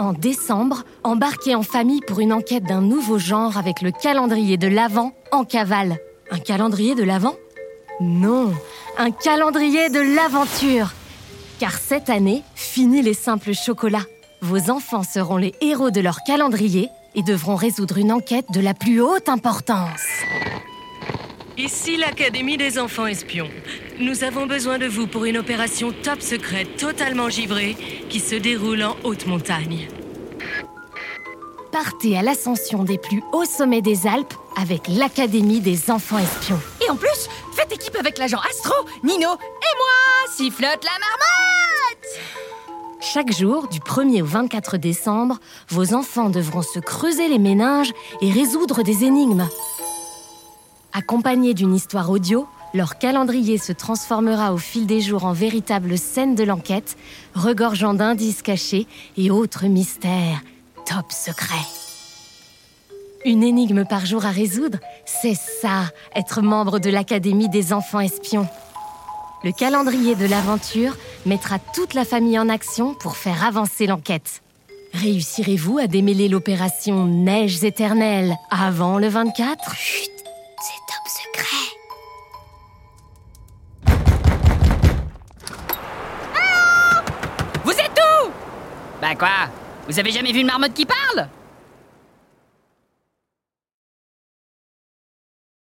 En décembre, embarquez en famille pour une enquête d'un nouveau genre avec le calendrier de l'Avent en cavale. Un calendrier de l'Avent? Non, un calendrier de l'aventure. Car cette année, fini les simples chocolats. Vos enfants seront les héros de leur calendrier et devront résoudre une enquête de la plus haute importance. Ici l'Académie des enfants espions. Nous avons besoin de vous pour une opération top secrète totalement givrée qui se déroule en haute montagne. Partez à l'ascension des plus hauts sommets des Alpes avec l'Académie des enfants espions. Et en plus, faites équipe avec l'agent Astro, Nino et moi Sifflote la marmotte Chaque jour, du 1er au 24 décembre, vos enfants devront se creuser les méninges et résoudre des énigmes. Accompagnés d'une histoire audio, leur calendrier se transformera au fil des jours en véritable scène de l'enquête, regorgeant d'indices cachés et autres mystères top secrets. Une énigme par jour à résoudre, c'est ça, être membre de l'Académie des enfants espions. Le calendrier de l'aventure mettra toute la famille en action pour faire avancer l'enquête. Réussirez-vous à démêler l'opération Neiges éternelles avant le 24 Chut, Bah quoi? Vous avez jamais vu une marmotte qui parle?